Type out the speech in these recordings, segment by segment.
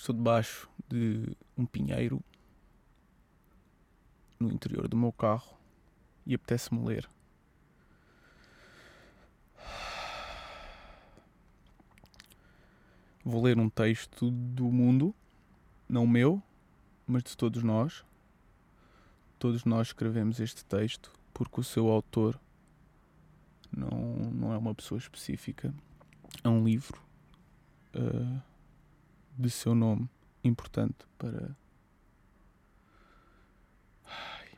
Estou debaixo de um pinheiro no interior do meu carro e apetece-me ler. Vou ler um texto do mundo, não meu, mas de todos nós. Todos nós escrevemos este texto porque o seu autor não, não é uma pessoa específica. É um livro uh, de seu nome importante para. Ai.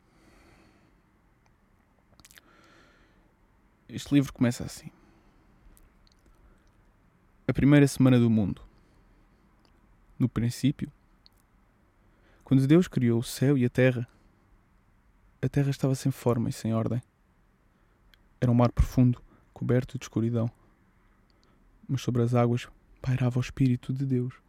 Este livro começa assim. A primeira semana do mundo. No princípio, quando Deus criou o céu e a terra, a terra estava sem forma e sem ordem. Era um mar profundo, coberto de escuridão. Mas sobre as águas pairava o Espírito de Deus.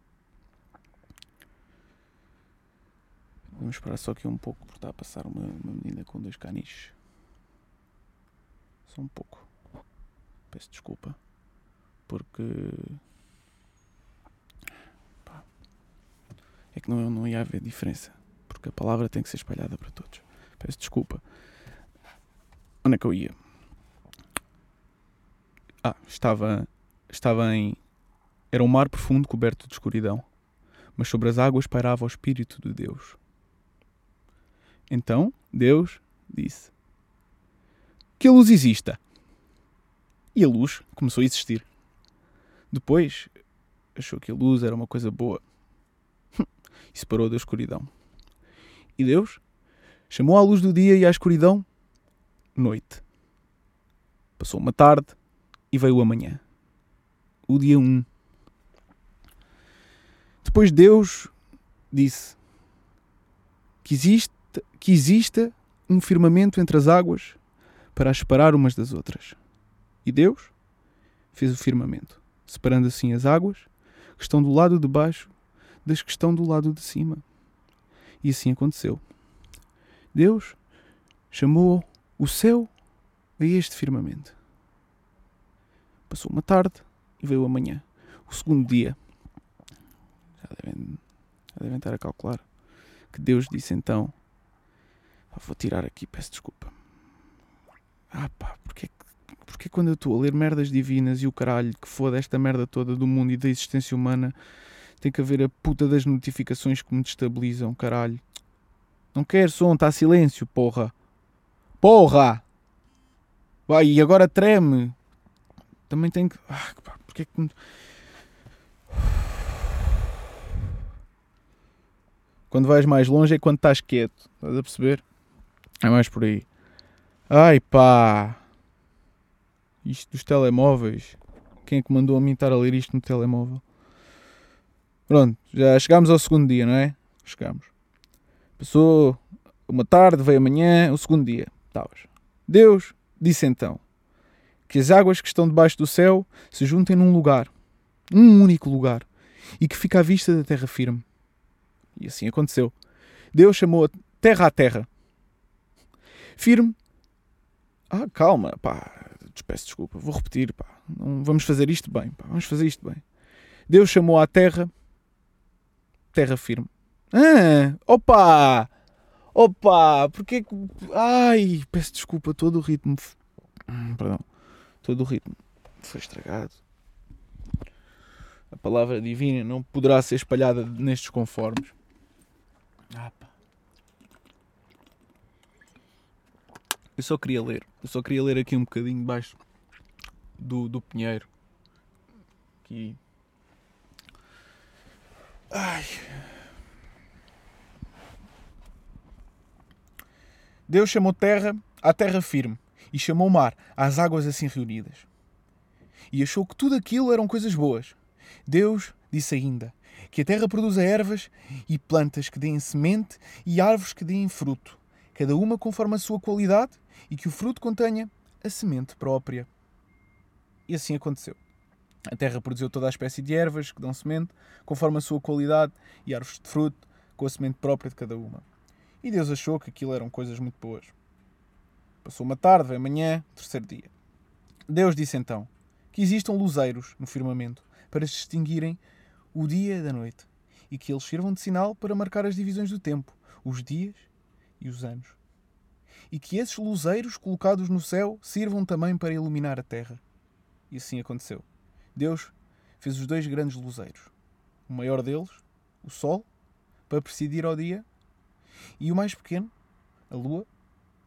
Vamos esperar só aqui um pouco, porque está a passar uma, uma menina com dois caniches. Só um pouco. Peço desculpa. Porque. Pá, é que não, não ia haver diferença. Porque a palavra tem que ser espalhada para todos. Peço desculpa. Onde é que eu ia? Ah, estava, estava em era um mar profundo coberto de escuridão, mas sobre as águas pairava o Espírito de Deus. Então Deus disse: Que a luz exista. E a luz começou a existir. Depois achou que a luz era uma coisa boa e separou da escuridão. E Deus chamou a luz do dia e à escuridão noite. Passou uma tarde e veio a manhã. O dia 1. Um. Depois Deus disse que exista, que exista um firmamento entre as águas para as separar umas das outras. E Deus fez o firmamento, separando assim as águas que estão do lado de baixo das que estão do lado de cima. E assim aconteceu. Deus chamou o céu a este firmamento. Passou uma tarde e veio amanhã, o segundo dia. Já devem, já devem estar a calcular. Que Deus disse então: ah, Vou tirar aqui, peço desculpa. Ah pá, porque, porque quando eu estou a ler merdas divinas e o caralho que foda esta merda toda do mundo e da existência humana tem que haver a puta das notificações que me destabilizam, caralho. Não quero som, está silêncio, porra. Porra! Vai, e agora treme. Também tenho que. Ah, pá, porque é que. Quando vais mais longe é quando estás quieto. Estás a perceber? É mais por aí. Ai pá! Isto dos telemóveis. Quem é que mandou a mim estar a ler isto no telemóvel? Pronto, já chegámos ao segundo dia, não é? Chegámos. Passou uma tarde, veio amanhã, o segundo dia. Estavas. Deus disse então que as águas que estão debaixo do céu se juntem num lugar, um único lugar, e que fica à vista da terra firme. E assim aconteceu. Deus chamou a terra à terra. Firme. Ah, calma, pá. Peço desculpa, vou repetir, pá. Não, vamos fazer isto bem, pá. Vamos fazer isto bem. Deus chamou à terra terra firme. Ah, opa! Opa! Porque que. Ai, peço desculpa, todo o ritmo. Hum, perdão. Todo o ritmo foi estragado. A palavra divina não poderá ser espalhada nestes conformes. Ah, pá. Eu só queria ler. Eu só queria ler aqui um bocadinho debaixo do, do pinheiro. Aqui. Ai. Deus chamou terra à terra firme e chamou mar às águas assim reunidas. E achou que tudo aquilo eram coisas boas. Deus disse ainda que a terra produza ervas e plantas que deem semente e árvores que deem fruto, cada uma conforme a sua qualidade, e que o fruto contenha a semente própria. E assim aconteceu. A terra produziu toda a espécie de ervas que dão semente, conforme a sua qualidade, e árvores de fruto, com a semente própria de cada uma. E Deus achou que aquilo eram coisas muito boas. Passou uma tarde, veio amanhã, terceiro dia. Deus disse então que existam luzeiros no firmamento para distinguirem o dia da noite, e que eles sirvam de sinal para marcar as divisões do tempo, os dias e os anos. E que esses luzeiros colocados no céu sirvam também para iluminar a terra. E assim aconteceu. Deus fez os dois grandes luzeiros. O maior deles, o Sol, para presidir ao dia, e o mais pequeno, a Lua,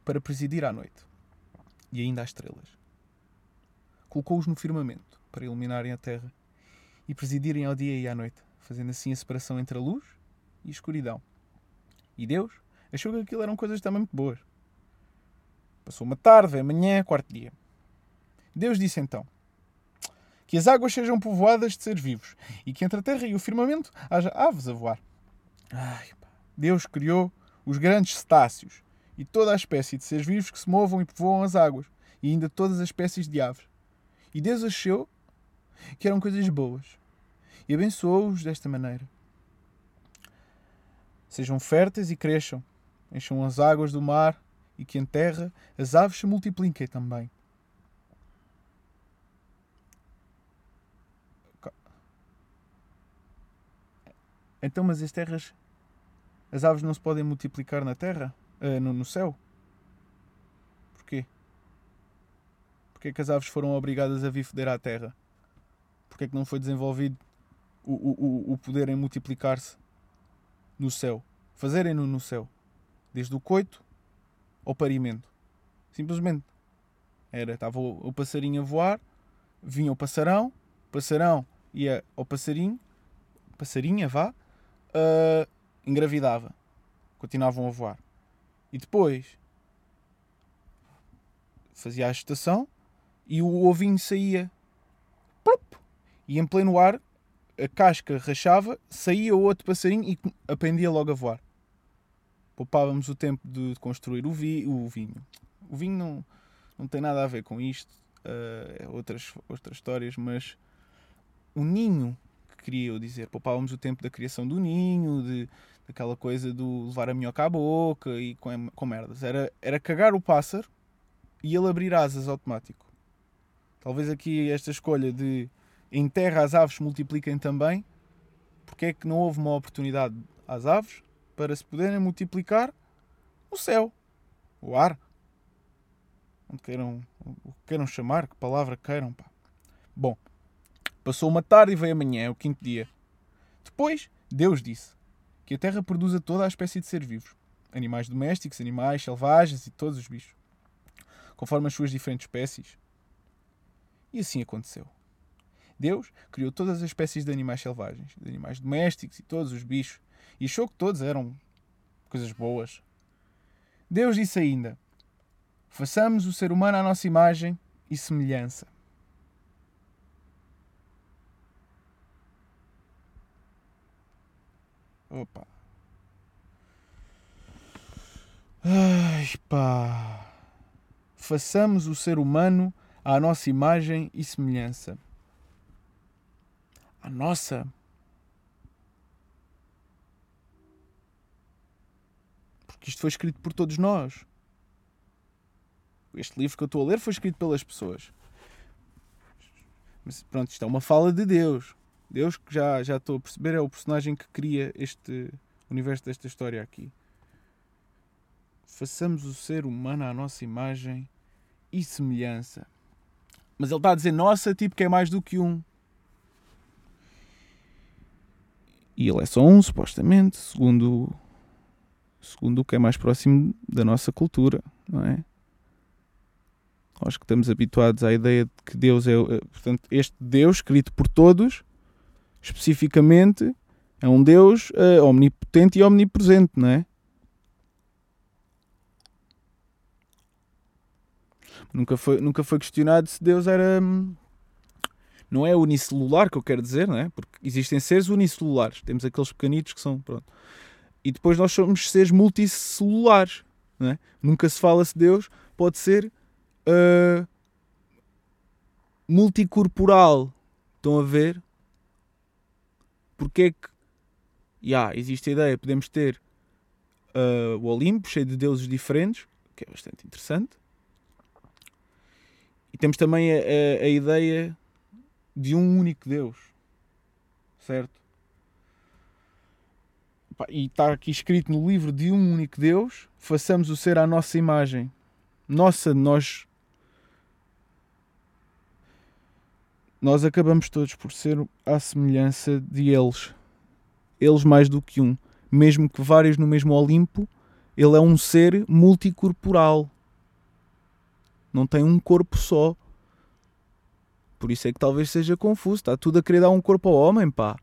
para presidir à noite. E ainda as estrelas. Colocou-os no firmamento para iluminarem a terra e presidirem ao dia e à noite, fazendo assim a separação entre a luz e a escuridão. E Deus achou que aquilo eram coisas também muito boas. Passou uma tarde, amanhã, quarto dia. Deus disse então: Que as águas sejam povoadas de seres vivos e que entre a terra e o firmamento haja aves a voar. Ai, Deus criou os grandes cetáceos e toda a espécie de seres vivos que se movam e povoam as águas, e ainda todas as espécies de aves. E Deus achou que eram coisas boas e abençoou-os desta maneira. Sejam férteis e cresçam, encham as águas do mar e que em terra as aves se multipliquem também. Então, mas as terras, as aves não se podem multiplicar na terra, uh, no, no céu? Porquê? Porquê que as aves foram obrigadas a vir foder à terra? Porquê que não foi desenvolvido o, o, o poder em multiplicar-se no céu? Fazerem-no no céu. Desde o coito ao parimento. Simplesmente. Era, estava o, o passarinho a voar, vinha o passarão, o passarão ia ao passarinho, passarinha, vá, uh, engravidava. Continuavam a voar. E depois fazia a gestação e o ovinho saía. Plup, e em pleno ar, a casca rachava, saía outro passarinho e aprendia logo a voar. Poupávamos o tempo de construir o, vi, o vinho. O vinho não, não tem nada a ver com isto, uh, outras, outras histórias, mas o ninho que queria eu dizer, poupávamos o tempo da criação do ninho, de, daquela coisa do levar a minhoca à boca e com, com merdas. Era, era cagar o pássaro e ele abrir asas automático. Talvez aqui esta escolha de em terra as aves multipliquem também, porque é que não houve uma oportunidade às aves para se poderem multiplicar no céu, o ar, onde queiram, o que queiram chamar, que palavra queiram. Pá. Bom, passou uma tarde e veio amanhã, é o quinto dia. Depois, Deus disse que a terra produza toda a espécie de seres vivos, animais domésticos, animais selvagens e todos os bichos, conforme as suas diferentes espécies. E assim aconteceu. Deus criou todas as espécies de animais selvagens, de animais domésticos e todos os bichos, e achou que todos eram coisas boas. Deus disse ainda: Façamos o ser humano à nossa imagem e semelhança. Opa. Ai, pá. Façamos o ser humano à nossa imagem e semelhança a nossa. Porque isto foi escrito por todos nós. Este livro que eu estou a ler foi escrito pelas pessoas. Mas pronto, isto é uma fala de Deus. Deus que já, já estou a perceber é o personagem que cria este universo desta história aqui. Façamos o ser humano à nossa imagem e semelhança. Mas ele está a dizer nossa, tipo que é mais do que um. E ele é só um, supostamente, segundo, segundo o que é mais próximo da nossa cultura, não é? Nós que estamos habituados à ideia de que Deus é. Eh, portanto, este Deus, escrito por todos, especificamente, é um Deus uh, omnipotente e omnipresente, não é? Nunca foi, nunca foi questionado se Deus era. Hum, não é unicelular que eu quero dizer, não é? Porque existem seres unicelulares. Temos aqueles pequenitos que são. Pronto. E depois nós somos seres multicelulares. É? Nunca se fala se Deus pode ser uh, multicorporal. Estão a ver? Porque é que. Yeah, existe a ideia, podemos ter uh, o Olimpo cheio de deuses diferentes, que é bastante interessante. E temos também a, a, a ideia de um único Deus. Certo? E está aqui escrito no livro de um único Deus, façamos o ser à nossa imagem. Nossa, nós. Nós acabamos todos por ser à semelhança de eles. Eles mais do que um. Mesmo que vários no mesmo Olimpo, ele é um ser multicorporal. Não tem um corpo só. Por isso é que talvez seja confuso. Está tudo a querer dar um corpo ao homem, pá.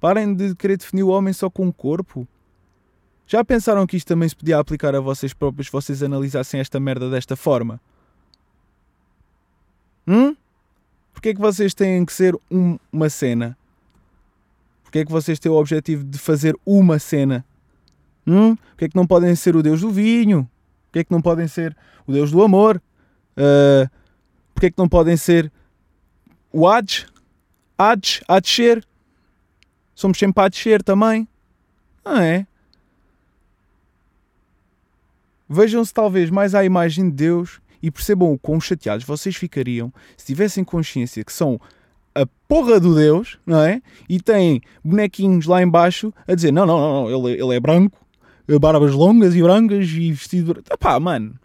Parem de querer definir o homem só com um corpo. Já pensaram que isto também se podia aplicar a vocês próprios se vocês analisassem esta merda desta forma? Hum? Porquê é que vocês têm que ser um, uma cena? Porquê é que vocês têm o objetivo de fazer uma cena? Hum? Porquê é que não podem ser o Deus do vinho? Porquê é que não podem ser o Deus do amor? Uh, Porquê é que não podem ser o Hades? Hades? A descer? Somos sempre a descer também. Não é? Vejam-se talvez mais à imagem de Deus e percebam o quão chateados vocês ficariam se tivessem consciência que são a porra do Deus, não é? E têm bonequinhos lá embaixo a dizer: não, não, não, ele, ele é branco, barbas longas e brancas e vestido. Pá, mano.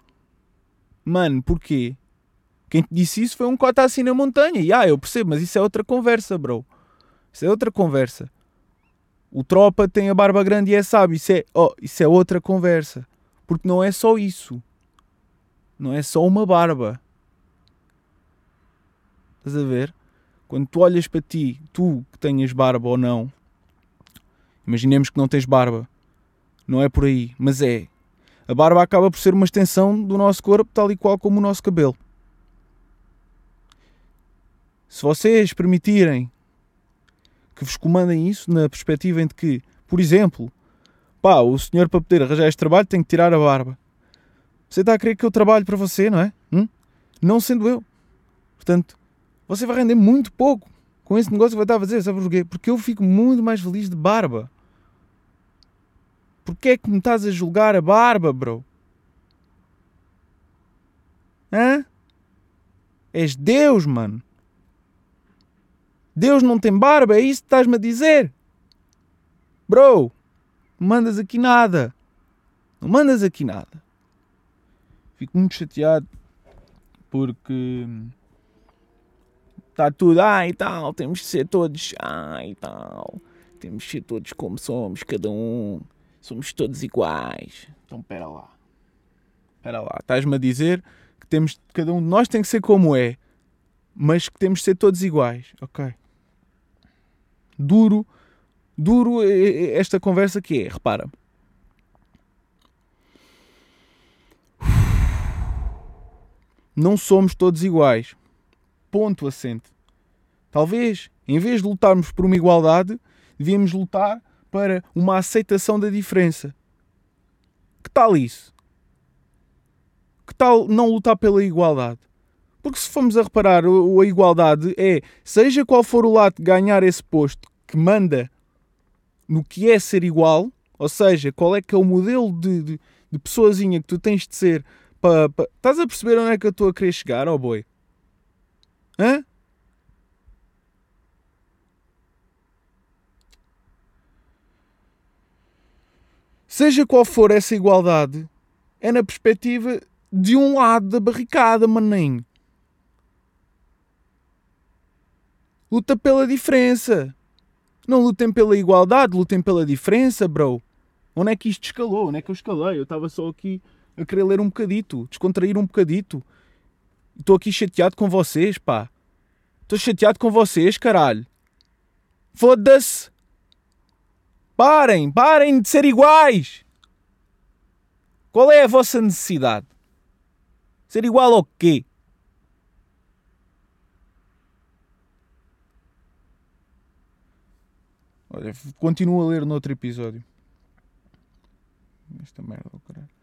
Mano, porquê? Quem te disse isso foi um cota assim na montanha. E ah, eu percebo, mas isso é outra conversa, bro. Isso é outra conversa. O tropa tem a barba grande e é sábio. Isso é, oh, isso é outra conversa. Porque não é só isso. Não é só uma barba. Estás a ver? Quando tu olhas para ti, tu que tenhas barba ou não, imaginemos que não tens barba. Não é por aí, mas é. A barba acaba por ser uma extensão do nosso corpo, tal e qual como o nosso cabelo. Se vocês permitirem que vos comandem isso, na perspectiva em que, por exemplo, pá, o senhor para poder arranjar este trabalho tem que tirar a barba. Você está a querer que eu trabalhe para você, não é? Hum? Não sendo eu. Portanto, você vai render muito pouco com esse negócio que vai estar a fazer, sabe porquê? Porque eu fico muito mais feliz de barba. Porquê é que me estás a julgar a barba, bro? Hã? És Deus, mano. Deus não tem barba, é isso que estás-me a dizer? Bro, não mandas aqui nada. Não mandas aqui nada. Fico muito chateado porque está tudo, ah e tal, temos que ser todos, ah e tal, temos que ser todos como somos, cada um, somos todos iguais. Então, pera lá, pera lá, estás-me a dizer que temos, cada um de nós tem que ser como é, mas que temos que ser todos iguais, ok? Duro, duro esta conversa que é, repara. Não somos todos iguais. Ponto assente. Talvez, em vez de lutarmos por uma igualdade, devíamos lutar para uma aceitação da diferença. Que tal isso? Que tal não lutar pela igualdade? Porque se formos a reparar, a igualdade é, seja qual for o lado ganhar esse posto que manda no que é ser igual, ou seja, qual é que é o modelo de, de, de pessoazinha que tu tens de ser para. Pa... Estás a perceber onde é que eu estou a querer chegar, ó oh boi? Hã? Seja qual for essa igualdade, é na perspectiva de um lado da barricada, maninho. Luta pela diferença. Não lutem pela igualdade, lutem pela diferença, bro. Onde é que isto escalou? Onde é que eu escalei? Eu estava só aqui a querer ler um bocadito, descontrair um bocadito. Estou aqui chateado com vocês, pá. Estou chateado com vocês, caralho. Foda-se. Parem, parem de ser iguais. Qual é a vossa necessidade? Ser igual ao quê? Olha, continuo a ler no outro episódio. Esta merda, caralho.